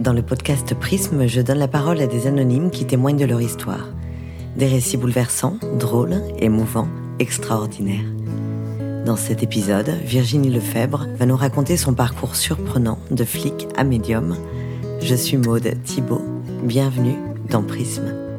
Dans le podcast Prisme, je donne la parole à des anonymes qui témoignent de leur histoire. Des récits bouleversants, drôles, émouvants, extraordinaires. Dans cet épisode, Virginie Lefebvre va nous raconter son parcours surprenant de flic à médium. Je suis Maude Thibault. Bienvenue dans Prisme.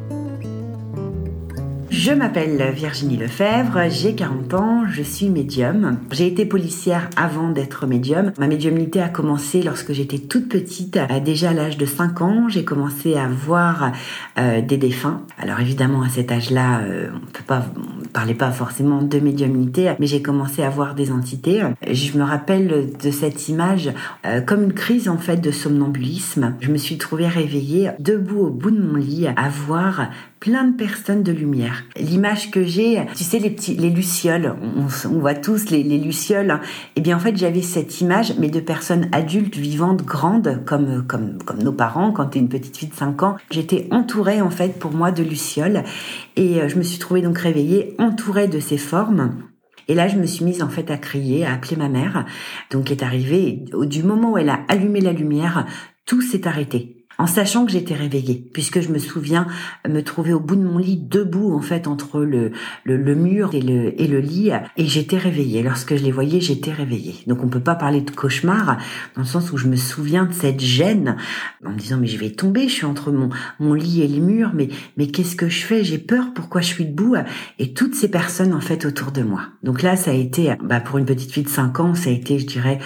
Je m'appelle Virginie Lefebvre, j'ai 40 ans, je suis médium. J'ai été policière avant d'être médium. Ma médiumnité a commencé lorsque j'étais toute petite. Déjà à l'âge de 5 ans, j'ai commencé à voir euh, des défunts. Alors évidemment, à cet âge-là, euh, on pas parlait pas forcément de médiumnité, mais j'ai commencé à voir des entités. Je me rappelle de cette image euh, comme une crise en fait de somnambulisme. Je me suis trouvée réveillée debout au bout de mon lit à voir plein de personnes de lumière. L'image que j'ai, tu sais, les petits, les lucioles, on, voit tous les, les lucioles. Eh bien, en fait, j'avais cette image, mais de personnes adultes, vivantes, grandes, comme, comme, comme nos parents, quand tu es une petite fille de 5 ans. J'étais entourée, en fait, pour moi, de lucioles. Et euh, je me suis trouvée donc réveillée, entourée de ces formes. Et là, je me suis mise en fait à crier, à appeler ma mère. Donc, est arrivée, du moment où elle a allumé la lumière, tout s'est arrêté en sachant que j'étais réveillée, puisque je me souviens me trouver au bout de mon lit, debout en fait entre le, le, mur et le, et le lit, et j'étais réveillée. Lorsque je les voyais, j'étais réveillée. Donc on peut pas parler de cauchemar, dans le sens où je me souviens de cette gêne, en me disant mais je vais tomber, je suis entre mon, mon lit et le mur, mais, mais qu'est-ce que je fais? J'ai peur, pourquoi je suis debout? Et toutes ces personnes en fait autour de moi. Donc là, ça a été, bah, pour une petite fille de 5 ans, ça a été, je dirais,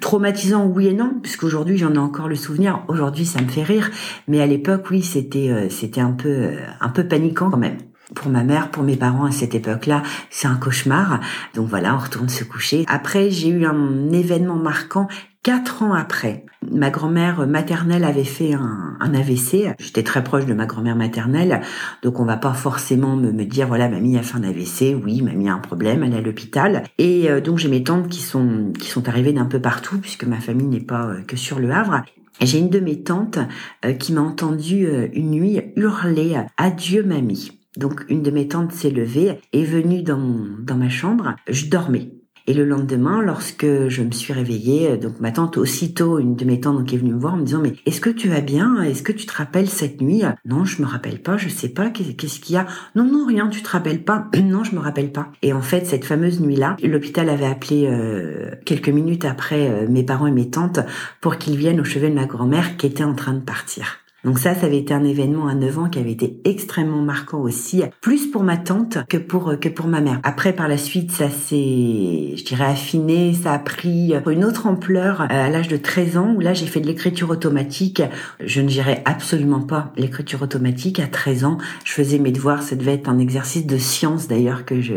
traumatisant oui et non puisqu'aujourd'hui j'en ai encore le souvenir aujourd'hui ça me fait rire mais à l'époque oui c'était euh, c'était un peu euh, un peu paniquant quand même pour ma mère, pour mes parents à cette époque-là, c'est un cauchemar. Donc voilà, on retourne se coucher. Après, j'ai eu un événement marquant Quatre ans après, ma grand-mère maternelle avait fait un, AVC. J'étais très proche de ma grand-mère maternelle, donc on va pas forcément me, me, dire voilà mamie a fait un AVC. Oui, mamie a un problème, elle est à l'hôpital. Et euh, donc j'ai mes tantes qui sont qui sont arrivées d'un peu partout puisque ma famille n'est pas euh, que sur le Havre. J'ai une de mes tantes euh, qui m'a entendu une nuit hurler adieu mamie. Donc une de mes tantes s'est levée, est venue dans, dans ma chambre. Je dormais. Et le lendemain, lorsque je me suis réveillée, euh, donc ma tante aussitôt, une de mes tantes donc, est venue me voir en me disant mais est-ce que tu vas bien? Est-ce que tu te rappelles cette nuit? Non, je me rappelle pas, je sais pas, qu'est-ce qu'il y a? Non, non, rien, tu te rappelles pas Non, je me rappelle pas. Et en fait, cette fameuse nuit-là, l'hôpital avait appelé euh, quelques minutes après euh, mes parents et mes tantes pour qu'ils viennent au chevet de ma grand-mère qui était en train de partir. Donc ça, ça avait été un événement à 9 ans qui avait été extrêmement marquant aussi, plus pour ma tante que pour que pour ma mère. Après, par la suite, ça s'est, je dirais, affiné, ça a pris une autre ampleur euh, à l'âge de 13 ans où là, j'ai fait de l'écriture automatique. Je ne gérais absolument pas l'écriture automatique. À 13 ans, je faisais mes devoirs. Ça devait être un exercice de science d'ailleurs que je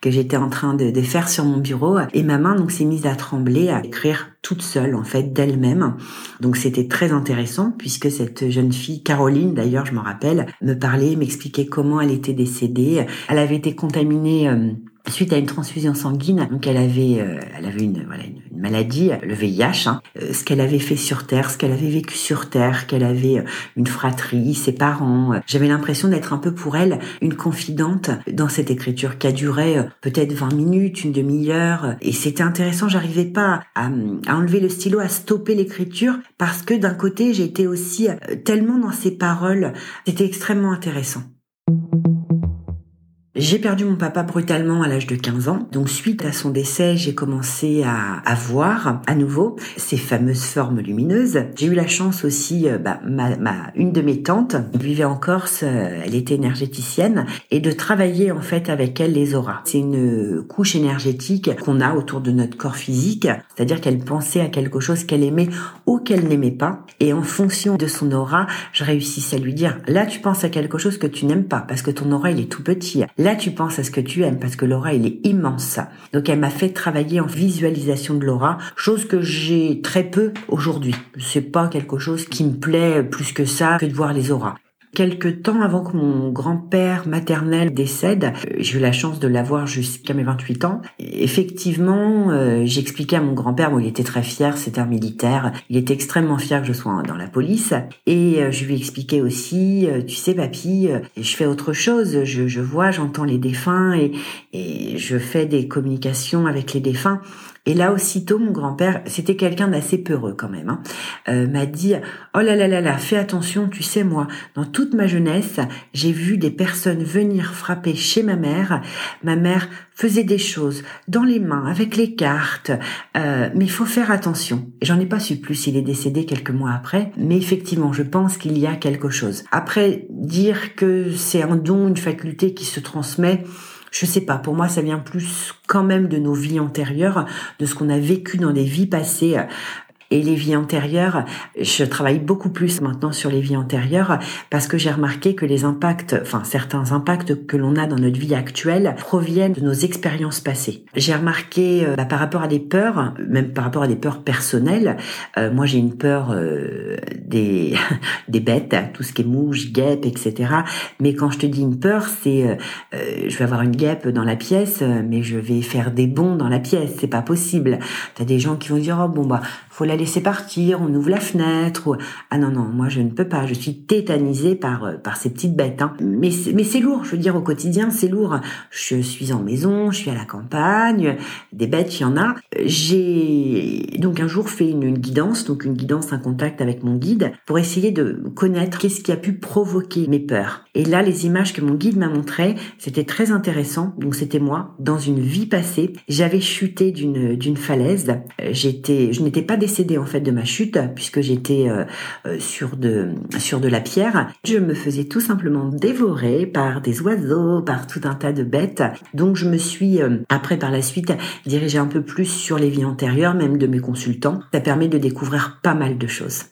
que j'étais en train de, de faire sur mon bureau. Et ma main donc s'est mise à trembler, à écrire toute seule en fait d'elle-même. Donc c'était très intéressant puisque cette jeune fille, Caroline d'ailleurs je m'en rappelle, me parlait, m'expliquait comment elle était décédée. Elle avait été contaminée euh, suite à une transfusion sanguine. Donc elle avait, euh, elle avait une, voilà, une, maladie, le VIH. Hein. Euh, ce qu'elle avait fait sur Terre, ce qu'elle avait vécu sur Terre, qu'elle avait euh, une fratrie, ses parents. J'avais l'impression d'être un peu pour elle une confidente dans cette écriture qui a duré peut-être 20 minutes, une demi-heure. Et c'était intéressant. J'arrivais pas à, à, enlever le stylo, à stopper l'écriture parce que d'un côté j'étais aussi tellement dans ses paroles. C'était extrêmement intéressant. J'ai perdu mon papa brutalement à l'âge de 15 ans. Donc suite à son décès, j'ai commencé à, à, voir à nouveau ces fameuses formes lumineuses. J'ai eu la chance aussi, euh, bah, ma, ma, une de mes tantes vivait en Corse, euh, elle était énergéticienne, et de travailler en fait avec elle les auras. C'est une couche énergétique qu'on a autour de notre corps physique, c'est-à-dire qu'elle pensait à quelque chose qu'elle aimait ou qu'elle n'aimait pas, et en fonction de son aura, je réussissais à lui dire, là tu penses à quelque chose que tu n'aimes pas, parce que ton aura il est tout petit. Tu penses à ce que tu aimes parce que l'aura, il est immense. Donc, elle m'a fait travailler en visualisation de l'aura, chose que j'ai très peu aujourd'hui. C'est pas quelque chose qui me plaît plus que ça que de voir les auras. Quelques temps avant que mon grand-père maternel décède, euh, j'ai eu la chance de l'avoir jusqu'à mes 28 ans. Effectivement, euh, j'expliquais à mon grand-père, bon, il était très fier, c'était un militaire, il était extrêmement fier que je sois dans la police. Et euh, je lui expliquais aussi, tu sais, papy, je fais autre chose, je, vois, j'entends les défunts et je fais des communications avec les défunts. Et là, aussitôt, mon grand-père, c'était quelqu'un d'assez peureux quand même, hein, euh, m'a dit « Oh là là là là, fais attention, tu sais, moi, dans toute ma jeunesse, j'ai vu des personnes venir frapper chez ma mère. Ma mère faisait des choses dans les mains, avec les cartes, euh, mais il faut faire attention. » J'en ai pas su plus, il est décédé quelques mois après, mais effectivement, je pense qu'il y a quelque chose. Après, dire que c'est un don, une faculté qui se transmet, je sais pas, pour moi ça vient plus même de nos vies antérieures, de ce qu'on a vécu dans des vies passées et les vies antérieures, je travaille beaucoup plus maintenant sur les vies antérieures parce que j'ai remarqué que les impacts, enfin certains impacts que l'on a dans notre vie actuelle proviennent de nos expériences passées. J'ai remarqué euh, bah, par rapport à des peurs, même par rapport à des peurs personnelles, euh, moi j'ai une peur euh, des des bêtes, tout ce qui est mouche, guêpe, etc. Mais quand je te dis une peur, c'est je vais avoir une guêpe dans la pièce, mais je vais faire des bonds dans la pièce, c'est pas possible. T'as des gens qui vont dire oh bon bah faut la laisser partir, on ouvre la fenêtre. Ah non, non, moi je ne peux pas, je suis tétanisée par, euh, par ces petites bêtes. Hein. Mais, mais c'est lourd, je veux dire, au quotidien, c'est lourd. Je suis en maison, je suis à la campagne, des bêtes, il y en a. J'ai donc un jour fait une, guidance, donc une guidance, un contact avec mon guide, pour essayer de connaître qu'est-ce qui a pu provoquer mes peurs. Et là, les images que mon guide m'a montrées, c'était très intéressant. Donc c'était moi, dans une vie passée, j'avais chuté d'une d'une falaise. J'étais, je n'étais pas décédée en fait de ma chute puisque j'étais euh, euh, sur de sur de la pierre. Je me faisais tout simplement dévorer par des oiseaux, par tout un tas de bêtes. Donc je me suis euh, après par la suite dirigée un peu plus sur les vies antérieures, même de mes consultants. Ça permet de découvrir pas mal de choses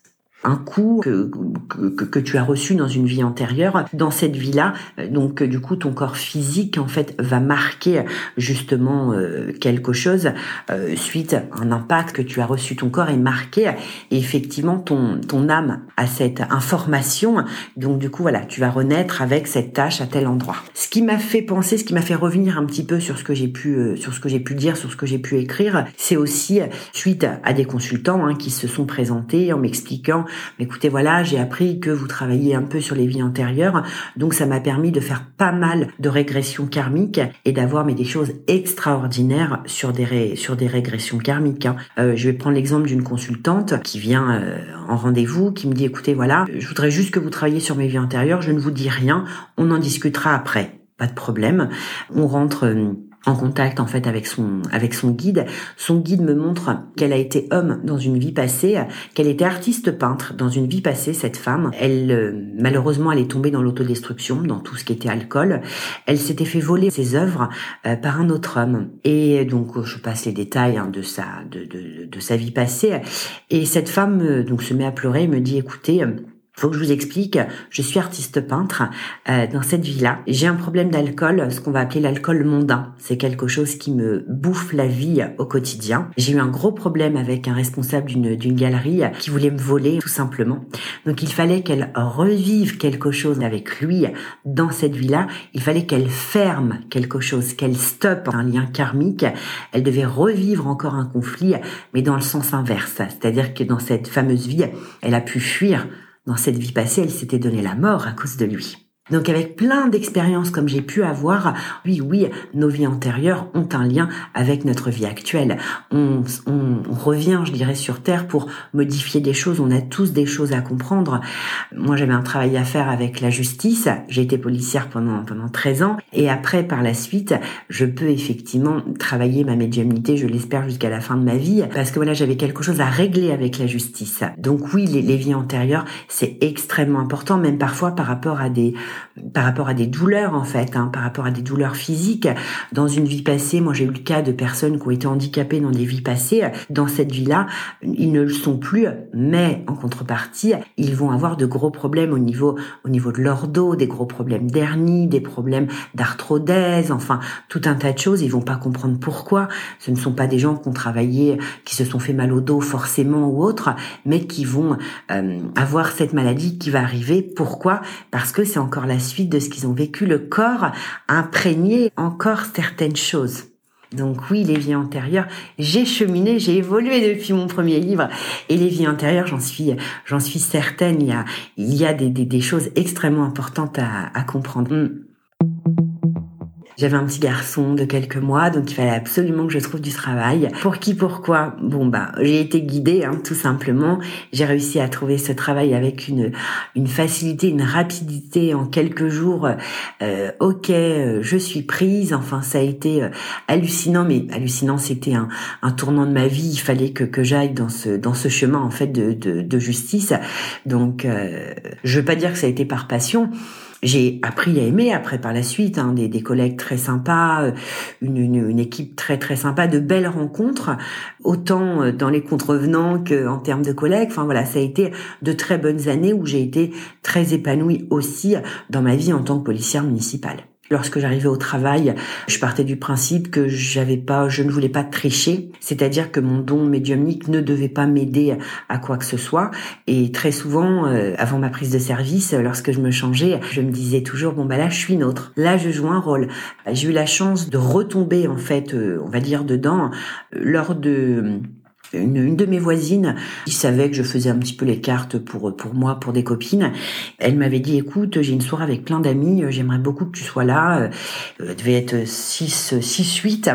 un coup que, que, que, tu as reçu dans une vie antérieure, dans cette vie-là, donc du coup ton corps physique en fait va marquer justement euh, quelque chose euh, suite à un impact que tu as reçu, ton corps est marqué et effectivement ton ton âme a cette information, donc du coup voilà tu vas renaître avec cette tâche à tel endroit. Ce qui m'a fait penser, ce qui m'a fait revenir un petit peu sur ce que j'ai pu euh, sur ce que j'ai pu dire, sur ce que j'ai pu écrire, c'est aussi suite à des consultants hein, qui se sont présentés en m'expliquant écoutez, voilà, j'ai appris que vous travaillez un peu sur les vies antérieures, donc ça m'a permis de faire pas mal de régressions karmiques et d'avoir mais des choses extraordinaires sur des sur des régressions karmiques. Hein. Euh, je vais prendre l'exemple d'une consultante qui vient euh, en rendez-vous, qui me dit écoutez, voilà, je voudrais juste que vous travailliez sur mes vies antérieures, je ne vous dis rien, on en discutera après. Pas de problème. On rentre euh, en contact en fait avec son avec son guide. Son guide me montre qu'elle a été homme dans une vie passée, qu'elle était artiste peintre dans une vie passée. Cette femme, elle euh, malheureusement elle est tombée dans l'autodestruction, dans tout ce qui était alcool. Elle s'était fait voler ses œuvres euh, par un autre homme. Et donc je passe les détails hein, de sa de, de, de, sa vie passée. Et cette femme euh, donc se met à pleurer et me dit écoutez faut que je vous explique, je suis artiste peintre. Euh, dans cette vie-là, j'ai un problème d'alcool, ce qu'on va appeler l'alcool mondain. C'est quelque chose qui me bouffe la vie au quotidien. J'ai eu un gros problème avec un responsable d'une, galerie qui voulait me voler, tout simplement. Donc il fallait qu'elle revive quelque chose avec lui dans cette vie-là. Il fallait qu'elle ferme quelque chose, qu'elle stoppe un lien karmique. Elle devait revivre encore un conflit, mais dans le sens inverse. C'est-à-dire que dans cette fameuse vie, elle a pu fuir dans cette vie passée, elle s'était donné la mort à cause de lui. Donc avec plein d'expériences comme j'ai pu avoir, oui, oui, nos vies antérieures ont un lien avec notre vie actuelle. On, revient, je dirais, sur Terre pour modifier des choses. On a tous des choses à comprendre. Moi, j'avais un travail à faire avec la justice. J'ai été policière pendant pendant 13 ans. Et après, par la suite, je peux effectivement travailler ma médiumnité, je l'espère, jusqu'à la fin de ma vie. Parce que voilà, j'avais quelque chose à régler avec la justice. Donc oui, les vies antérieures, c'est extrêmement important, même parfois par rapport à des par rapport à des douleurs en fait, hein, par rapport à des douleurs physiques. Dans une vie passée, moi j'ai eu le cas de personnes qui ont été handicapées dans des vies passées. Dans cette vie-là, ils ne le sont plus, mais en contrepartie, ils vont avoir de gros problèmes au niveau au niveau de leur dos, des gros problèmes d'hernie, des problèmes d'arthrodèse, enfin tout un tas de choses. Ils vont pas comprendre pourquoi. Ce ne sont pas des gens qui ont travaillé, qui se sont fait mal au dos forcément ou autre, mais qui vont euh, avoir cette maladie qui va arriver. Pourquoi? Parce que c'est encore la suite de ce qu'ils ont vécu, le corps imprégné encore certaines choses. Donc oui, les vies antérieures, j'ai cheminé, j'ai évolué depuis mon premier livre. Et les vies antérieures, j'en suis, j'en suis certaine, il y a, il y a des, des, choses extrêmement importantes à, à comprendre. Hmm. J'avais un petit garçon de quelques mois, donc il fallait absolument que je trouve du travail. Pour qui, pourquoi? Bon bah, j'ai été guidée, hein, tout simplement. J'ai réussi à trouver ce travail avec une une facilité, une rapidité en quelques jours. Euh, ok, euh, je suis prise. Enfin, ça a été euh, hallucinant, mais hallucinant, c'était un, tournant de ma vie. Il fallait que j'aille dans ce chemin en fait de justice. Donc, euh, je veux pas dire que ça a été par passion j'ai appris à aimer après par la suite, hein, des, des, collègues très sympas, euh, une, une, une, équipe très très sympa, de belles rencontres, autant euh, dans les contrevenants qu'en termes de collègues. Enfin voilà, ça a été de très bonnes années où j'ai été très épanouie aussi dans ma vie en tant que policière municipale. Lorsque j'arrivais au travail, je partais du principe que j'avais pas, je ne voulais pas tricher, c'est-à-dire que mon don médiumnique ne devait pas m'aider à quoi que ce soit. Et très souvent, euh, avant ma prise de service, lorsque je me changeais, je me disais toujours bon bah là je suis nôtre, là je joue un rôle. J'ai eu la chance de retomber en fait, euh, on va dire dedans, lors de une, de mes voisines qui savait que je faisais un petit peu les cartes pour pour moi, pour des copines. Elle m'avait dit écoute, j'ai une soirée avec plein d'amis, j'aimerais beaucoup que tu sois là. Elle euh, devait être 6 6 8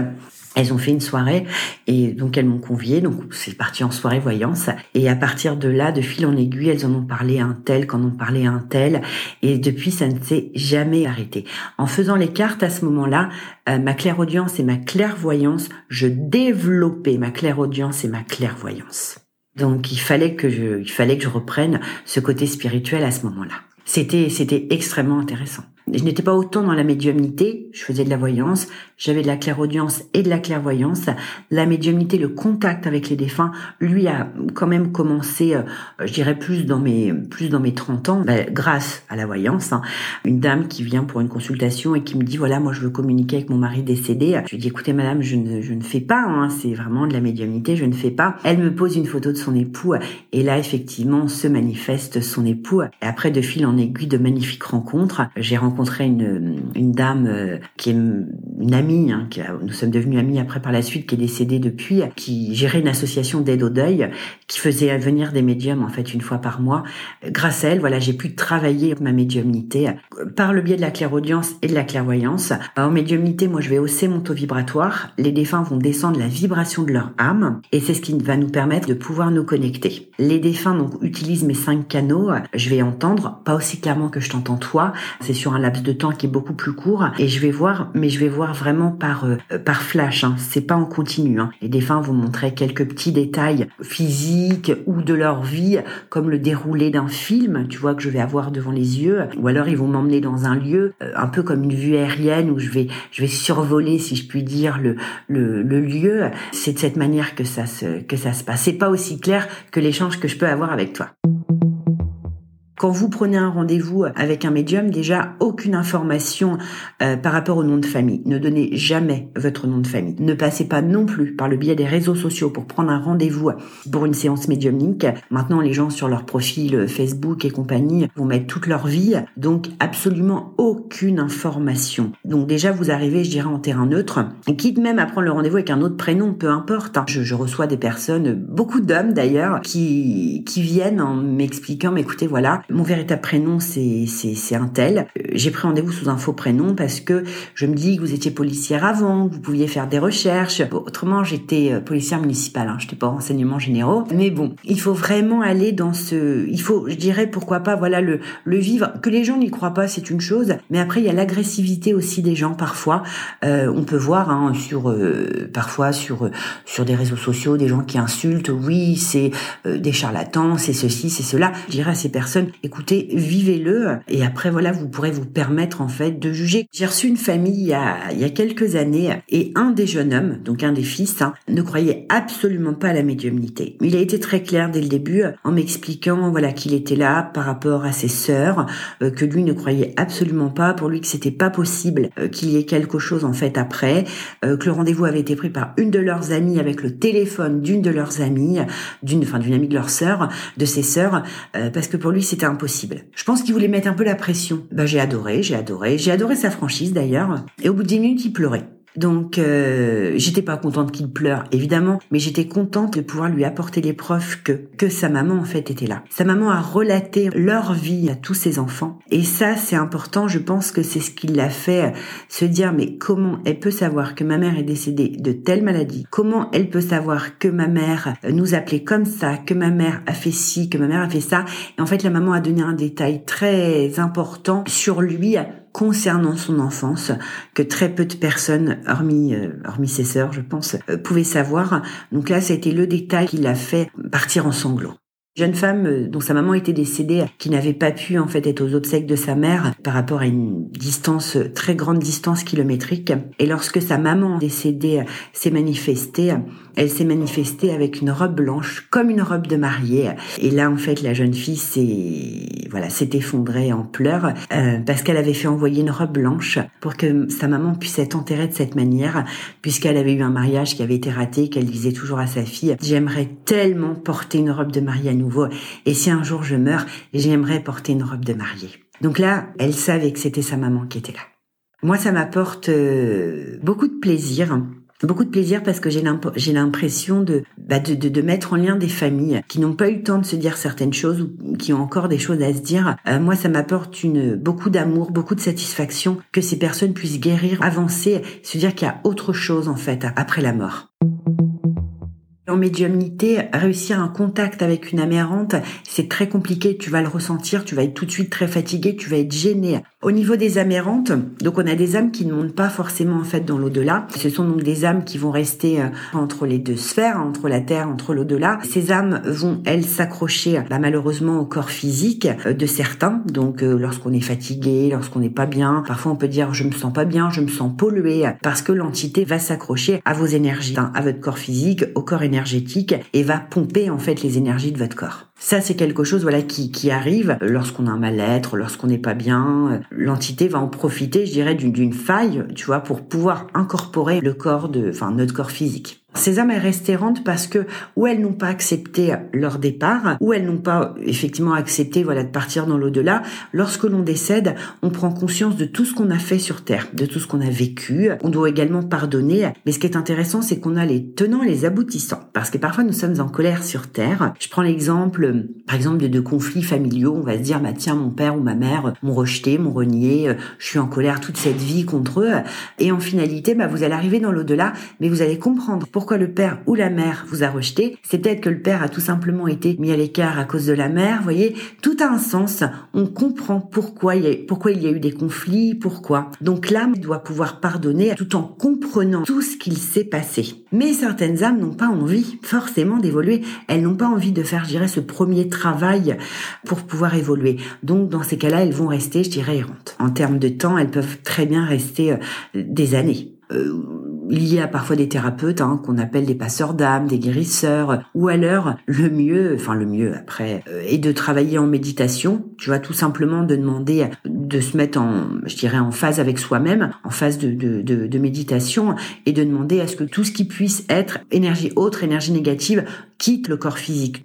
elles ont fait une soirée et donc elles m'ont convié. Donc c'est parti en soirée voyance. Et à partir de là, de fil en aiguille, elles en ont parlé à un tel, qu'en ont parlé à un tel. Et depuis, ça ne s'est jamais arrêté. En faisant les cartes à ce moment-là, euh, ma clairaudience et ma clairvoyance, je développais ma clairaudience et ma clairvoyance. Donc il fallait que je, il fallait que je reprenne ce côté spirituel à ce moment-là. C'était, c'était extrêmement intéressant. Je n'étais pas autant dans la médiumnité, je faisais de la voyance, j'avais de la clairaudience et de la clairvoyance. La médiumnité, le contact avec les défunts, lui a quand même commencé, euh, je dirais plus dans mes plus dans mes 30 ans, ben, grâce à la voyance. Hein. Une dame qui vient pour une consultation et qui me dit voilà, moi je veux communiquer avec mon mari décédé. Je lui dis écoutez madame, je ne je ne fais pas, hein, c'est vraiment de la médiumnité, je ne fais pas. Elle me pose une photo de son époux et là effectivement se manifeste son époux. Et après de fil en aiguille, de magnifiques rencontres, j'ai rencontré rencontré une, dame euh, qui est une amie, hein, nous sommes devenus amis après par la suite, qui est décédée depuis, qui gérait une association d'aide au deuil, qui faisait venir des médiums en fait une fois par mois. Grâce à elle, voilà, j'ai pu travailler ma médiumnité par le biais de la clairaudience et de la clairvoyance. En médiumnité, moi, je vais hausser mon taux vibratoire. Les défunts vont descendre la vibration de leur âme, et c'est ce qui va nous permettre de pouvoir nous connecter. Les défunts donc utilisent mes cinq canaux. Je vais entendre, pas aussi clairement que je t'entends toi. C'est sur un de temps qui est beaucoup plus court et je vais voir, mais je vais voir vraiment par euh, par flash. Hein. C'est pas en continu. Hein. Les défunts vont montrer quelques petits détails physiques ou de leur vie, comme le déroulé d'un film. Tu vois que je vais avoir devant les yeux, ou alors ils vont m'emmener dans un lieu, euh, un peu comme une vue aérienne où je vais je vais survoler, si je puis dire, le le, le lieu. C'est de cette manière que ça se que ça se passe. C'est pas aussi clair que l'échange que je peux avoir avec toi. Quand vous prenez un rendez-vous avec un médium, déjà aucune information euh, par rapport au nom de famille. Ne donnez jamais votre nom de famille. Ne passez pas non plus par le biais des réseaux sociaux pour prendre un rendez-vous pour une séance médiumnique. Maintenant, les gens sur leur profil Facebook et compagnie vont mettre toute leur vie, donc absolument aucune information. Donc déjà, vous arrivez, je dirais, en terrain neutre, quitte même à prendre le rendez-vous avec un autre prénom, peu importe. Je, je reçois des personnes, beaucoup d'hommes d'ailleurs, qui, qui viennent en m'expliquant, mais écoutez, voilà, mon véritable prénom c'est un tel. Euh, j'ai pris rendez-vous sous un faux prénom parce que je me dis que vous étiez policière avant, que vous pouviez faire des recherches. autrement, j'étais euh, policière municipale, hein, je n'étais pas renseignement généraux. Mais bon, il faut vraiment aller dans ce, il faut, je dirais pourquoi pas, voilà le le vivre. Que les gens n'y croient pas, c'est une chose, mais après il y a l'agressivité aussi des gens parfois. Euh, on peut voir hein, sur euh, parfois sur sur des réseaux sociaux des gens qui insultent. Oui, c'est des charlatans, c'est ceci, c'est cela. Je dirais à ces personnes écoutez, vivez-le et après voilà, vous pourrez vous permettre en fait de juger. J'ai reçu une famille il y a, il y a quelques années et un des jeunes hommes, donc un des fils, hein, ne croyait absolument pas à la médiumnité. Il a été très clair dès le début en m'expliquant voilà qu'il était là par rapport à ses sœurs, euh, que lui ne croyait absolument pas, pour lui que c'était pas possible euh, qu'il y ait quelque chose en fait après, euh, que le rendez-vous avait été pris par une de leurs amies avec le téléphone d'une de leurs amies, d'une enfin d'une amie de leur sœur, de ses sœurs, parce que pour lui c'était impossible. Je pense qu'il voulait mettre un peu la pression. Bah, j'ai adoré, j'ai adoré, j'ai adoré sa franchise d'ailleurs. Et au bout de 10 minutes, il pleurait. Donc euh, j'étais pas contente qu'il pleure évidemment, mais j'étais contente de pouvoir lui apporter les preuves que que sa maman en fait était là. Sa maman a relaté leur vie à tous ses enfants. Et ça c'est important, je pense que c'est ce qui l'a fait se dire mais comment elle peut savoir que ma mère est décédée de telle maladie? Comment elle peut savoir que ma mère nous appelait comme ça, que ma mère a fait ci, que ma mère a fait ça? Et en fait la maman a donné un détail très important sur lui concernant son enfance que très peu de personnes, hormis, euh, hormis ses sœurs, je pense, euh, pouvaient savoir. Donc là, ça a été le détail qui l'a fait partir en sanglots jeune femme euh, dont sa maman était décédée, qui n'avait pas pu en fait être aux obsèques de sa mère par rapport à une distance très grande distance kilométrique. Et lorsque sa maman décédée s'est manifestée, elle s'est manifestée avec une robe blanche, comme une robe de mariée. Et là, en fait, la jeune fille s'est voilà s'est effondrée en pleurs euh, parce qu'elle avait fait envoyer une robe blanche pour que sa maman puisse être enterrée de cette manière, puisqu'elle avait eu un mariage qui avait été raté, qu'elle disait toujours à sa fille "J'aimerais tellement porter une robe de mariée à nous." Et si un jour je meurs, j'aimerais porter une robe de mariée. Donc là, elle savait que c'était sa maman qui était là. Moi, ça m'apporte euh, beaucoup de plaisir. Beaucoup de plaisir parce que j'ai l'impression bah, de, de, de, mettre en lien des familles qui n'ont pas eu le temps de se dire certaines choses ou qui ont encore des choses à se dire. Euh, moi, ça m'apporte une beaucoup d'amour, beaucoup de satisfaction que ces personnes puissent guérir, avancer, se dire qu'il y a autre chose en fait après la mort. En médiumnité, réussir un contact avec une âme errante, c'est très compliqué. Tu vas le ressentir, tu vas être tout de suite très fatigué, tu vas être gêné. Au niveau des âmes errantes, donc on a des âmes qui ne montent pas forcément en fait dans l'au-delà. Ce sont donc des âmes qui vont rester euh, entre les deux sphères, entre la terre, entre l'au-delà. Ces âmes vont elles s'accrocher bah, malheureusement au corps physique euh, de certains. Donc euh, lorsqu'on est fatigué, lorsqu'on n'est pas bien, parfois on peut dire je me sens pas bien, je me sens pollué parce que l'entité va s'accrocher à vos énergies, hein, à votre corps physique, au corps énergétique et va pomper en fait les énergies de votre corps. Ça, c'est quelque chose voilà qui, qui arrive lorsqu'on a un mal-être, lorsqu'on n'est pas bien. L'entité va en profiter, je dirais, d'une faille, tu vois, pour pouvoir incorporer le corps de, enfin, notre corps physique. Ces âmes, elles restent errantes parce que ou elles n'ont pas accepté leur départ, ou elles n'ont pas effectivement accepté voilà de partir dans l'au-delà. Lorsque l'on décède, on prend conscience de tout ce qu'on a fait sur Terre, de tout ce qu'on a vécu. On doit également pardonner. Mais ce qui est intéressant, c'est qu'on a les tenants et les aboutissants. Parce que parfois nous sommes en colère sur Terre. Je prends l'exemple, par exemple, de, de conflits familiaux. On va se dire, bah tiens, mon père ou ma mère m'ont rejeté, m'ont renié. Je suis en colère toute cette vie contre eux. Et en finalité, bah, vous allez arriver dans l'au-delà, mais vous allez comprendre pourquoi le père ou la mère vous a rejeté. C'est peut-être que le père a tout simplement été mis à l'écart à cause de la mère. Vous voyez, tout a un sens. On comprend pourquoi il y a, eu des conflits, pourquoi. Donc l'âme doit pouvoir pardonner tout en comprenant tout ce qu'il s'est passé. Mais certaines âmes n'ont pas envie forcément d'évoluer. Elles n'ont pas envie de faire, je dirais, ce premier travail pour pouvoir évoluer. Donc dans ces cas-là, elles vont rester, je dirais, errantes. En termes de temps, elles peuvent très bien rester euh, des années. Euh, y a parfois des thérapeutes hein, qu'on appelle des passeurs d'âme, des guérisseurs, ou alors le mieux, enfin le mieux après, euh, est de travailler en méditation. Tu vois, tout simplement de demander de se mettre en, je dirais, en phase avec soi-même, en phase de, de, de, de méditation, et de demander à ce que tout ce qui puisse être énergie autre, énergie négative, quitte le corps physique.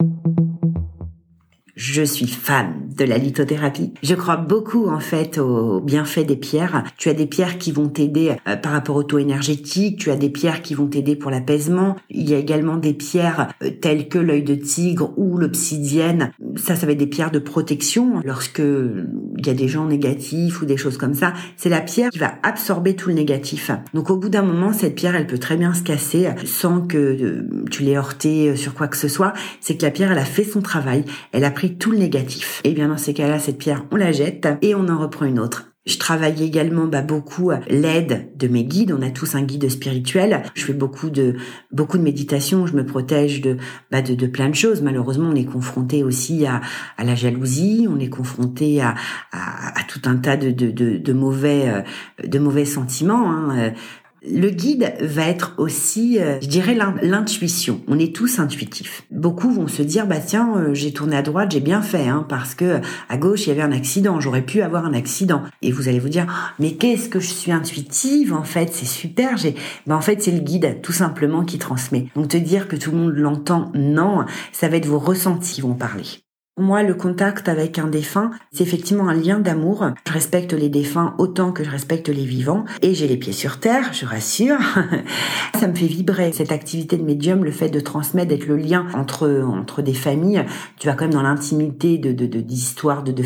Je suis fan de la lithothérapie. Je crois beaucoup en fait aux bienfaits des pierres. Tu as des pierres qui vont t'aider euh, par rapport au taux énergétique, tu as des pierres qui vont t'aider pour l'apaisement. Il y a également des pierres euh, telles que l'œil de tigre ou l'obsidienne. Ça, ça va être des pierres de protection lorsque il y a des gens négatifs ou des choses comme ça. C'est la pierre qui va absorber tout le négatif. Donc au bout d'un moment, cette pierre, elle peut très bien se casser sans que euh, tu l'aies heurté sur quoi que ce soit. C'est que la pierre, elle a fait son travail. Elle a pris tout le négatif. Et eh bien dans ces cas-là, cette pierre, on la jette et on en reprend une autre. Je travaille également bah, beaucoup l'aide de mes guides. On a tous un guide spirituel. Je fais beaucoup de beaucoup de méditation. Je me protège de bah, de, plein de choses. Malheureusement, on est confronté aussi à, à la jalousie. On est confronté à, à, à tout un tas de, de, de, de mauvais euh, de mauvais sentiments. Hein. Le guide va être aussi, euh, je dirais, l'intuition. On est tous intuitifs. Beaucoup vont se dire, bah tiens, euh, j'ai tourné à droite, j'ai bien fait, hein, parce que à gauche il y avait un accident, j'aurais pu avoir un accident. Et vous allez vous dire, oh, mais qu'est-ce que je suis intuitive en fait, c'est super. J'ai, bah en fait c'est le guide tout simplement qui transmet. Donc te dire que tout le monde l'entend, non, ça va être vos ressentis qui vont parler. Moi, le contact avec un défunt, c'est effectivement un lien d'amour. Je respecte les défunts autant que je respecte les vivants. Et j'ai les pieds sur terre, je rassure. Ça me fait vibrer. Cette activité de médium, le fait de transmettre, d'être le lien entre, entre des familles. Tu vas quand même dans l'intimité de, de, d'histoires de, de.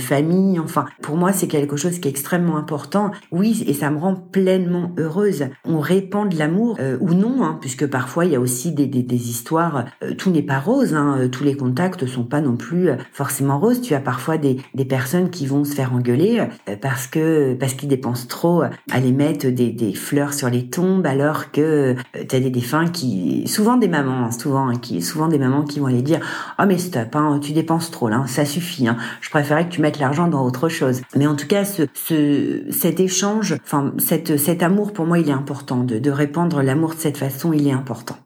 Enfin, pour moi, c'est quelque chose qui est extrêmement important. Oui, et ça me rend pleinement heureuse. On répand de l'amour, euh, ou non, hein, puisque parfois, il y a aussi des, des, des histoires. Euh, tout n'est pas rose. Hein, tous les contacts sont pas non plus forcément rose. Tu as parfois des, des personnes qui vont se faire engueuler euh, parce que parce qu'ils dépensent trop à aller mettre des, des fleurs sur les tombes, alors que euh, tu as des défunts qui, souvent des mamans, hein, souvent, hein, qui, souvent des mamans qui vont aller dire, oh mais stop, hein, tu dépenses trop là, ça suffit. Hein. Je préférais que tu mettes l'argent dans autre chose. Mais en tout cas, ce, ce cet échange, enfin cet amour pour moi, il est important de, de répandre l'amour de cette façon, il est important.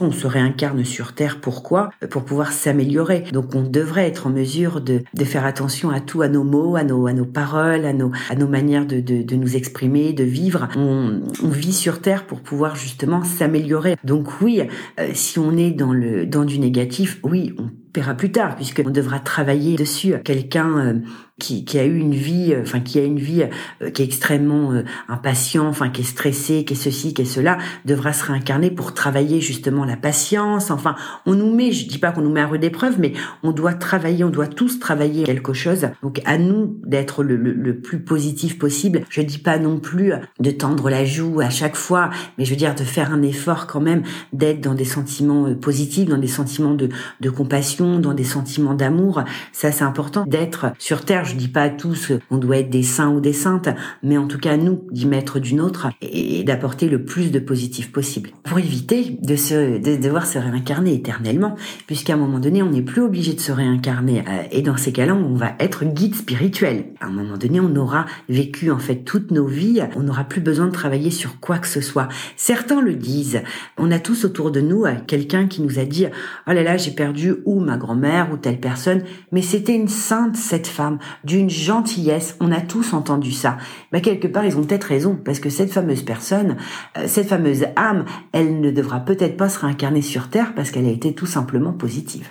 On se réincarne sur Terre, pourquoi? Pour pouvoir s'améliorer. Donc on devrait être en mesure de, de, faire attention à tout, à nos mots, à nos, à nos paroles, à nos, à nos manières de, de, de nous exprimer, de vivre. On, on, vit sur Terre pour pouvoir justement s'améliorer. Donc oui, euh, si on est dans, le, dans du négatif, oui, on paiera plus tard, puisqu'on devra travailler dessus. Quelqu'un euh, qui, qui, a eu une vie, euh, enfin qui a une vie euh, qui est extrêmement impatient, enfin qui est stressé, qui est ceci, qui est cela, devra se réincarner pour travailler justement la patience. Enfin, on nous met, je dis pas qu'on nous met à rude épreuve, mais on doit travailler, on doit tous travailler quelque chose. Donc à nous d'être le, le, le, plus positif possible. Je dis pas non plus de tendre la joue à chaque fois, mais je veux dire de faire un effort quand même, d'être dans des sentiments positifs, dans des sentiments de, de compassion dans des sentiments d'amour. Ça, c'est important d'être sur terre. Je dis pas à tous on doit être des saints ou des saintes, mais en tout cas, nous, d'y mettre d'une autre et d'apporter le plus de positif possible. Pour éviter de se, de devoir se réincarner éternellement, puisqu'à un moment donné, on n'est plus obligé de se réincarner. Euh, et dans ces cas-là, on va être guide spirituel. À un moment donné, on aura vécu, en fait, toutes nos vies. On n'aura plus besoin de travailler sur quoi que ce soit. Certains le disent. On a tous autour de nous euh, quelqu'un qui nous a dit, oh là là, j'ai perdu ou ma grand-mère ou telle personne, mais c'était une sainte, cette femme, d'une gentillesse, on a tous entendu ça. Bah, quelque part, ils ont peut-être raison, parce que cette fameuse personne, euh, cette fameuse âme, elle ne devra peut-être pas se réincarner sur Terre parce qu'elle a été tout simplement positive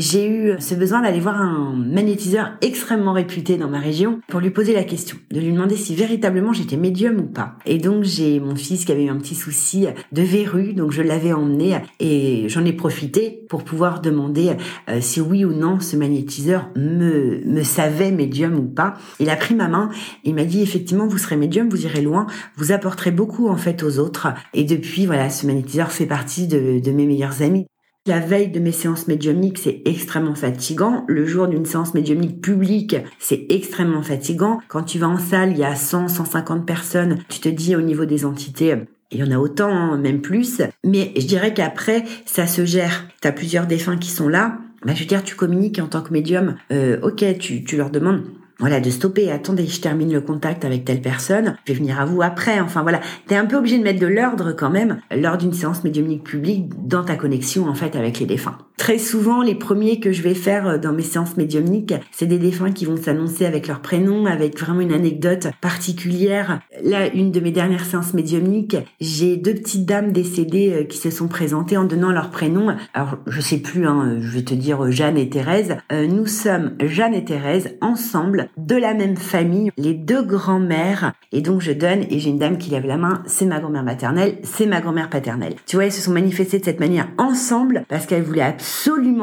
j'ai eu ce besoin d'aller voir un magnétiseur extrêmement réputé dans ma région pour lui poser la question, de lui demander si véritablement j'étais médium ou pas. Et donc j'ai mon fils qui avait eu un petit souci de verrue, donc je l'avais emmené et j'en ai profité pour pouvoir demander euh, si oui ou non ce magnétiseur me, me savait médium ou pas. Il a pris ma main, il m'a dit effectivement vous serez médium, vous irez loin, vous apporterez beaucoup en fait aux autres. Et depuis voilà, ce magnétiseur fait partie de, de mes meilleurs amis. La veille de mes séances médiumniques, c'est extrêmement fatigant. Le jour d'une séance médiumnique publique, c'est extrêmement fatigant. Quand tu vas en salle, il y a 100, 150 personnes. Tu te dis au niveau des entités, il y en a autant, hein, même plus. Mais je dirais qu'après, ça se gère. Tu as plusieurs défunts qui sont là. Bah, je veux dire, tu communiques en tant que médium. Euh, ok, tu leur demandes voilà, de stopper. Attendez, je termine le contact avec telle personne. Je vais venir à vous après. Enfin voilà, t'es un peu obligé de mettre de l'ordre quand même lors d'une séance médiumnique publique dans ta connexion en fait avec les défunts. Très souvent, les premiers que je vais faire euh, dans mes séances médiumniques, c'est des défunts qui vont s'annoncer avec leur prénom, avec vraiment une anecdote particulière. Là, une de mes dernières séances médiumniques, j'ai deux petites dames décédées euh, qui se sont présentées en donnant leur prénom. Alors, je sais plus, hein, je vais te dire Jeanne et Thérèse. Euh, nous sommes Jeanne et Thérèse ensemble de la même famille, les deux grands-mères. Et donc je donne et j'ai une dame qui lève la main, c'est ma grand-mère maternelle, c'est ma grand-mère paternelle. Tu vois, elles se sont manifestées de cette manière ensemble parce qu'elles voulaient absolument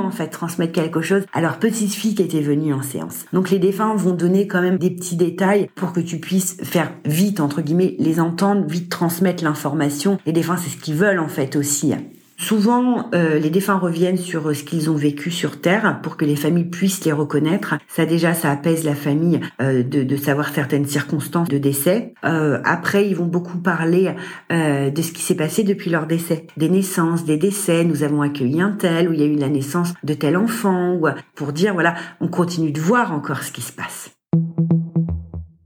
en fait transmettre quelque chose à leur petite fille qui était venue en séance. Donc les défunts vont donner quand même des petits détails pour que tu puisses faire vite entre guillemets les entendre, vite transmettre l'information. Les défunts c'est ce qu'ils veulent en fait aussi. Souvent, euh, les défunts reviennent sur euh, ce qu'ils ont vécu sur Terre pour que les familles puissent les reconnaître. Ça déjà, ça apaise la famille euh, de, de, savoir certaines circonstances de décès. après, ils vont beaucoup parler de ce qui s'est passé depuis leur décès, des naissances, des décès. Nous avons accueilli un tel, ou il y a eu la naissance de tel enfant, ou pour dire voilà, on continue de voir encore ce qui se passe.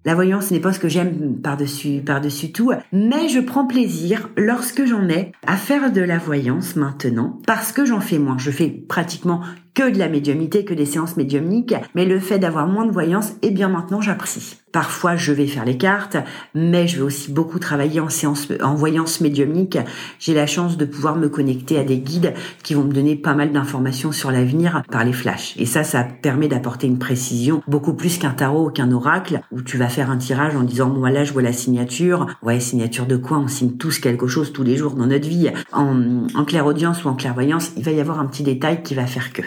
La voyance n'est pas ce que j'aime par-dessus par-dessus tout, mais je prends plaisir lorsque j'en ai à faire de la voyance maintenant parce que j'en fais moins. Je fais pratiquement que de la médiumnité, que des séances médiumniques, mais le fait d'avoir moins de voyance, eh bien maintenant j'apprécie. Parfois, je vais faire les cartes, mais je vais aussi beaucoup travailler en séance, en voyance médiumnique. J'ai la chance de pouvoir me connecter à des guides qui vont me donner pas mal d'informations sur l'avenir par les flashs. Et ça, ça permet d'apporter une précision beaucoup plus qu'un tarot ou qu'un oracle où tu vas faire un tirage en disant, moi là, je vois la signature. Ouais, signature de quoi? On signe tous quelque chose tous les jours dans notre vie. En, en clairaudience ou en clairvoyance, il va y avoir un petit détail qui va faire que.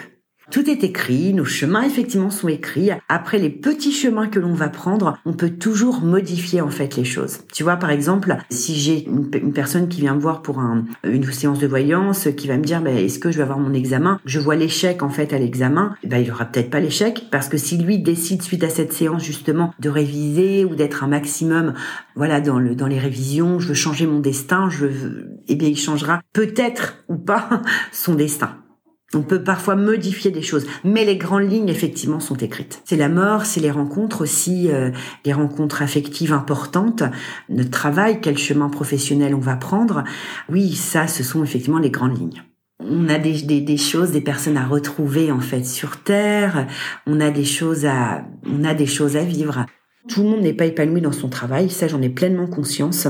Tout est écrit, nos chemins effectivement sont écrits. Après les petits chemins que l'on va prendre, on peut toujours modifier en fait les choses. Tu vois par exemple, si j'ai une, personne qui vient me voir pour une séance de voyance, qui va me dire bah, est-ce que je vais avoir mon examen, je vois l'échec en fait à l'examen, bah, il aura peut-être pas l'échec parce que si lui décide suite à cette séance justement de réviser ou d'être un maximum voilà dans le dans les révisions, je veux changer mon destin, je veux, eh bien il changera peut-être ou pas son destin. On peut parfois modifier des choses, mais les grandes lignes effectivement sont écrites. C'est la mort, c'est les rencontres aussi, euh, les rencontres affectives importantes, notre travail, quel chemin professionnel on va prendre. Oui, ça, ce sont effectivement les grandes lignes. On a des, des, des, choses, des personnes à retrouver en fait sur Terre. On a des choses à, on a des choses à vivre. Tout le monde n'est pas épanoui dans son travail, ça j'en ai pleinement conscience.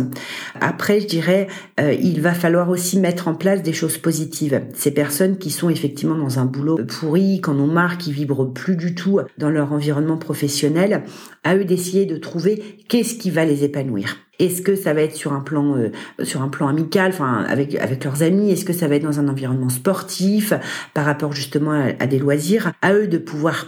Après, je dirais, euh, il va falloir aussi mettre en place des choses positives. Ces personnes qui sont effectivement dans un boulot pourri, quand on marre, qui vibrent plus du tout dans leur environnement professionnel, à eux d'essayer de trouver qu'est-ce qui va les épanouir. Est-ce que ça va être sur un plan euh, sur un plan amical, enfin avec avec leurs amis? Est-ce que ça va être dans un environnement sportif par rapport justement à des loisirs? À eux de pouvoir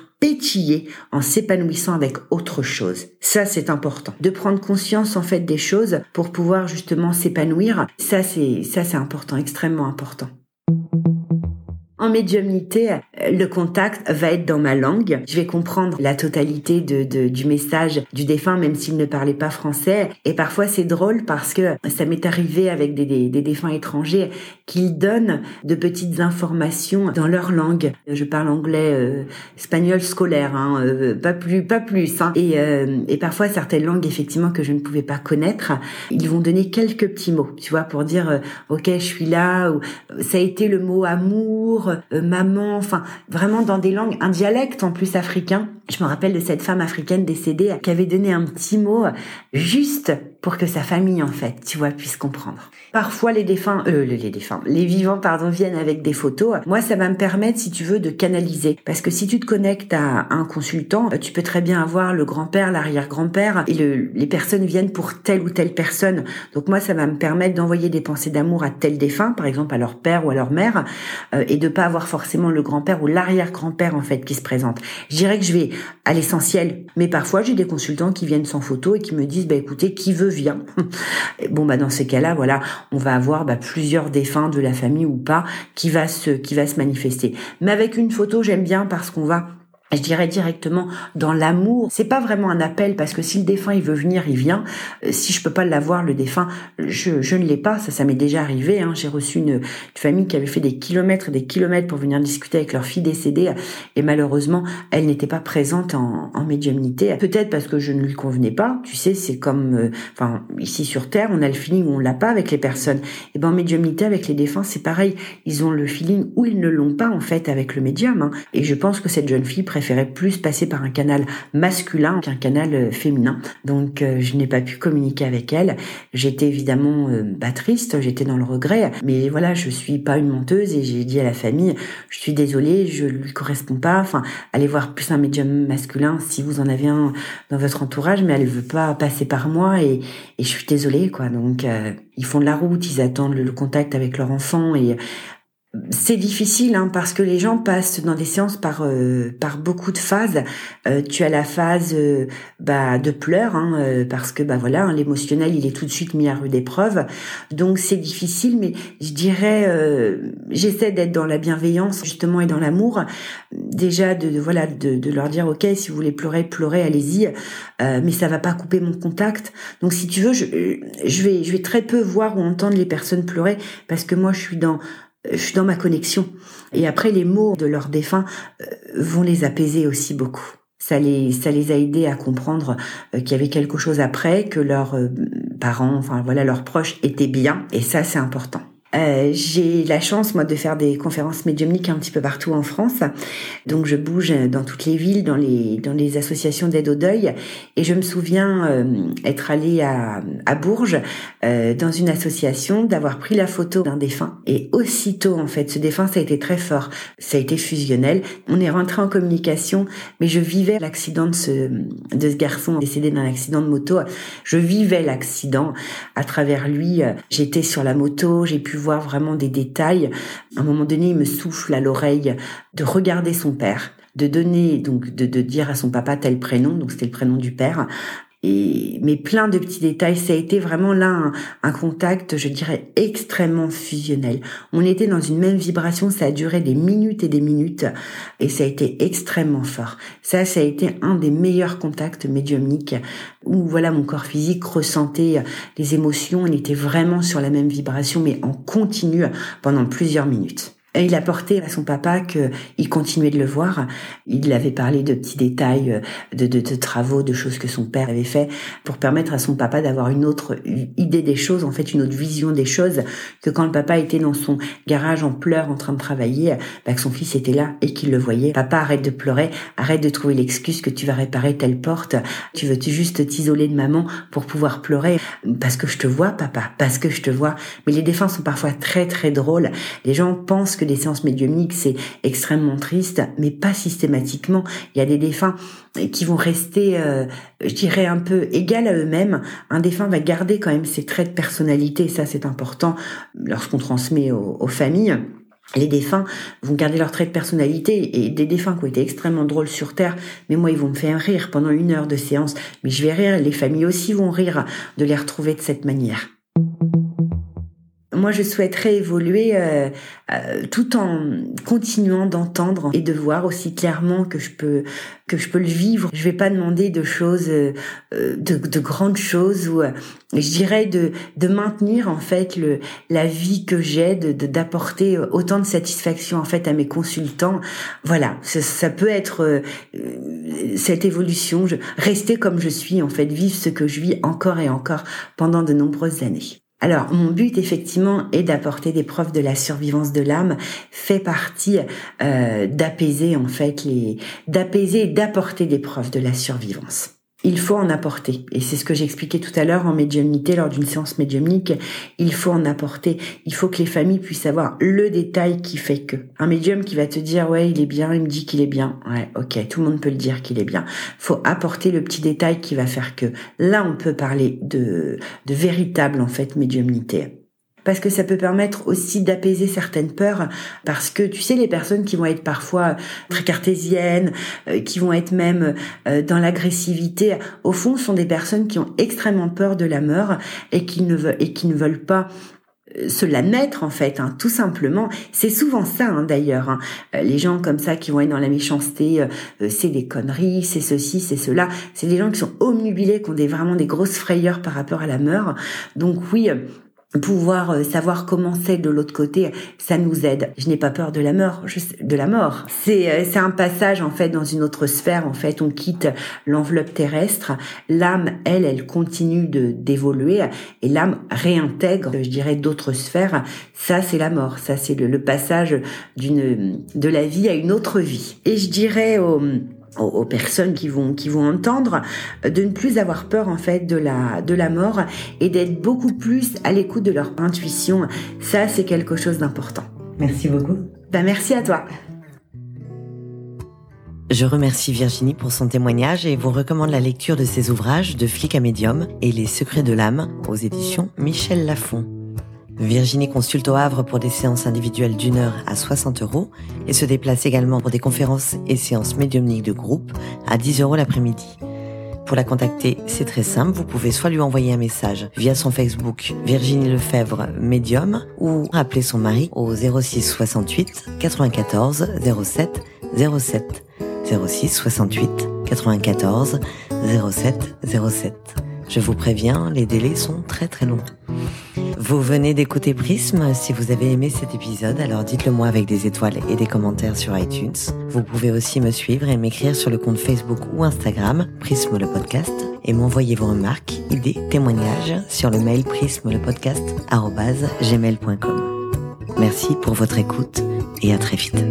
en s'épanouissant avec autre chose. Ça, c'est important. De prendre conscience, en fait, des choses pour pouvoir justement s'épanouir. Ça, c'est, ça, c'est important, extrêmement important. En médiumnité, euh, le contact va être dans ma langue. Je vais comprendre la totalité de, du message du défunt, même s'il ne parlait pas français. Et parfois, c'est drôle parce que ça m'est arrivé avec des, des, des défunts étrangers qu'ils donnent de petites informations dans leur langue. Je parle anglais, euh, espagnol scolaire, hein, euh, pas plus, pas plus. Hein. Et, et parfois, certaines langues, effectivement, que je ne pouvais pas connaître, ils vont donner quelques petits mots, tu vois, pour dire, ok, je suis là. Ou, ça a été le mot amour euh, maman, enfin vraiment dans des langues, un dialecte en plus africain. Je me rappelle de cette femme africaine décédée qui avait donné un petit mot juste pour que sa famille en fait, tu vois, puisse comprendre. Parfois les défunts, euh, les défunts, les vivants pardon viennent avec des photos. Moi ça va me permettre si tu veux de canaliser parce que si tu te connectes à un consultant, tu peux très bien avoir le grand-père, l'arrière-grand-père et le, les personnes viennent pour telle ou telle personne. Donc moi ça va me permettre d'envoyer des pensées d'amour à tel défunt, par exemple à leur père ou à leur mère, euh, et de pas avoir forcément le grand-père ou l'arrière-grand-père en fait qui se présente. Je dirais que je vais à l'essentiel, mais parfois j'ai des consultants qui viennent sans photo et qui me disent bah écoutez qui veut bon bah dans ces cas-là voilà on va avoir bah, plusieurs défunts de la famille ou pas qui va se qui va se manifester. Mais avec une photo, j'aime bien parce qu'on va je dirais directement dans l'amour. C'est pas vraiment un appel parce que si le défunt il veut venir, il vient. Euh, si je peux pas l'avoir, le défunt, je, je ne l'ai pas. Ça, ça m'est déjà arrivé. Hein. J'ai reçu une, famille qui avait fait des kilomètres et des kilomètres pour venir discuter avec leur fille décédée et malheureusement, elle n'était pas présente en, médiumnité. Peut-être parce que je ne lui convenais pas. Tu sais, c'est comme, euh, ici sur Terre, on a le feeling où on l'a pas avec les personnes. Et ben en médiumnité avec les défunts, c'est pareil. Ils ont le feeling où ils ne l'ont pas en fait avec le médium. Hein. Et je pense que cette jeune fille préfère préférais plus passer par un canal masculin qu'un canal euh, féminin. Donc euh, je n'ai pas pu communiquer avec elle. J'étais évidemment euh, bah, triste, j'étais dans le regret, mais voilà, je suis pas une menteuse et j'ai dit à la famille, je suis désolée, je lui correspond pas. Enfin, allez voir plus un médium masculin si vous en avez un dans votre entourage, mais elle veut pas passer par moi et, et je suis désolée quoi. Donc ils font de la route, ils attendent le, le contact avec leur enfant et c'est difficile hein, parce que les gens passent dans des séances par euh, par beaucoup de phases. Euh, tu as la phase euh, bah, de pleurs hein, parce que bah voilà hein, l'émotionnel il est tout de suite mis à rude épreuve. Donc c'est difficile, mais je dirais j'essaie d'être dans la bienveillance justement et dans l'amour. Déjà de, voilà de, de, leur dire ok si vous voulez pleurer pleurez allez-y, mais ça va pas couper mon contact. Donc si tu veux je, je vais je vais très peu voir ou entendre les personnes pleurer parce que moi je suis dans je suis dans ma connexion. Et après, les mots de leurs défunts euh, vont les apaiser aussi beaucoup. Ça les, ça les a aidés à comprendre euh, qu'il y avait quelque chose après, que leurs euh, parents, enfin voilà, leurs proches étaient bien. Et ça, c'est important. Euh, j'ai la chance, moi, de faire des conférences médiumniques un petit peu partout en France. Donc, je bouge dans toutes les villes, dans les, dans les associations d'aide au deuil. Et je me souviens euh, être allée à, à Bourges, euh, dans une association, d'avoir pris la photo d'un défunt. Et aussitôt, en fait, ce défunt, ça a été très fort. Ça a été fusionnel. On est rentré en communication, mais je vivais l'accident de ce, de ce garçon décédé d'un accident de moto. Je vivais l'accident à travers lui. J'étais sur la moto, j'ai pu voir vraiment des détails. À un moment donné, il me souffle à l'oreille de regarder son père de donner, donc de, de, dire à son papa tel prénom, donc c'était le prénom du père, et, mais plein de petits détails. Ça a été vraiment là un, un, contact, je dirais, extrêmement fusionnel. On était dans une même vibration, ça a duré des minutes et des minutes, et ça a été extrêmement fort. Ça, ça a été un des meilleurs contacts médiumniques où voilà mon corps physique ressentait les émotions. On était vraiment sur la même vibration, mais en continu pendant plusieurs minutes. Il a porté à son papa qu'il continuait de le voir. Il avait parlé de petits détails, euh, de, de, de, travaux, de choses que son père avait fait pour permettre à son papa d'avoir une autre idée des choses, en fait une autre vision des choses, que quand le papa était dans son garage en pleurs en train de travailler, bah, que son fils était là et qu'il le voyait. Papa, arrête de pleurer, arrête de trouver l'excuse que tu vas réparer telle porte, tu veux juste t'isoler de maman pour pouvoir pleurer? Parce que je te vois, papa, parce que je te vois. Mais les défenses sont parfois très très drôles. Les gens pensent que des séances médiumniques, c'est extrêmement triste, mais pas systématiquement. Il y a des défunts qui vont rester, euh, je dirais, un peu égal à eux-mêmes. Un défunt va garder quand même ses traits de personnalité, ça c'est important lorsqu'on transmet aux familles les défunts vont garder leurs traits de personnalité et des défunts qui ont été extrêmement drôles sur Terre, mais moi ils vont me faire rire pendant une heure de séance, mais je vais rire, les familles aussi vont rire de les retrouver de cette manière moi, je souhaiterais évoluer euh, euh, tout en continuant d'entendre et de voir aussi clairement que je peux que je peux le vivre. Je vais pas demander de choses, euh, de, de, grandes choses ou je dirais de de maintenir en fait le la vie que j'ai, de d'apporter autant de satisfaction en fait à mes consultants. Voilà, ça, ça peut être cette évolution. Je, rester comme je suis en fait, vivre ce que je vis encore et encore pendant de nombreuses années. Alors, mon but, effectivement, est d'apporter des preuves de la survivance de l'âme, fait partie euh, d'apaiser, en fait, les, d'apaiser d'apporter des preuves de la survivance il faut en apporter. Et c'est ce que j'expliquais tout à l'heure en médiumnité, lors d'une séance médiumnique. Il faut en apporter. Il faut que les familles puissent avoir le détail qui fait que. Un médium qui va te dire, ouais, il est bien, il me dit qu'il est bien. Ouais, ok, tout le monde peut le dire qu'il est bien. Faut apporter le petit détail qui va faire que. Là, on peut parler de, de véritable, en fait, médiumnité parce que ça peut permettre aussi d'apaiser certaines peurs, parce que tu sais, les personnes qui vont être parfois très cartésiennes, euh, qui vont être même euh, dans l'agressivité, au fond, sont des personnes qui ont extrêmement peur de la mort et qui ne veulent, et qui ne veulent pas euh, se la mettre en fait, hein, tout simplement. C'est souvent ça hein, d'ailleurs. Hein. Les gens comme ça qui vont être dans la méchanceté, c'est des conneries, c'est ceci, c'est cela. C'est des gens qui sont omnubilés, qui ont vraiment des grosses frayeurs par rapport à la mort. Donc oui, pouvoir euh, savoir comment c'est de l'autre côté, ça nous aide. Je n'ai pas peur de la mort, je, de la mort. C'est euh, c'est un passage en fait dans une autre sphère. En fait, on quitte l'enveloppe terrestre. L'âme, elle, elle continue de d'évoluer et l'âme réintègre, je dirais, d'autres sphères. Ça, c'est la mort. Ça, c'est le, le passage d'une de la vie à une autre vie. Et je dirais au aux, personnes qui vont qui vont entendre de ne plus avoir peur en fait de la de la mort et d'être beaucoup plus à l'écoute de leur intuition. Ça c'est quelque chose d'important. Merci beaucoup. Ben merci à toi. Je remercie Virginie pour son témoignage et vous recommande la lecture de ses ouvrages de Flic à médium et Les secrets de l'âme aux éditions Michel Lafon. Virginie consulte au Havre pour des séances individuelles d'une heure à 60 euros et se déplace également pour des conférences et séances médiumniques de groupe à 10 euros l'après-midi. Pour la contacter, c'est très simple. Vous pouvez soit lui envoyer un message via son Facebook Virginie Lefebvre Médium ou appeler son mari au 06 68 94 07 07 06 68 94 07 07. Je vous préviens, les délais sont très très longs. Vous venez d'écouter Prisme. Si vous avez aimé cet épisode, alors dites-le moi avec des étoiles et des commentaires sur iTunes. Vous pouvez aussi me suivre et m'écrire sur le compte Facebook ou Instagram, Prisme le podcast, et m'envoyer vos remarques, idées, témoignages sur le mail prisme le podcast gmail.com. Merci pour votre écoute et à très vite.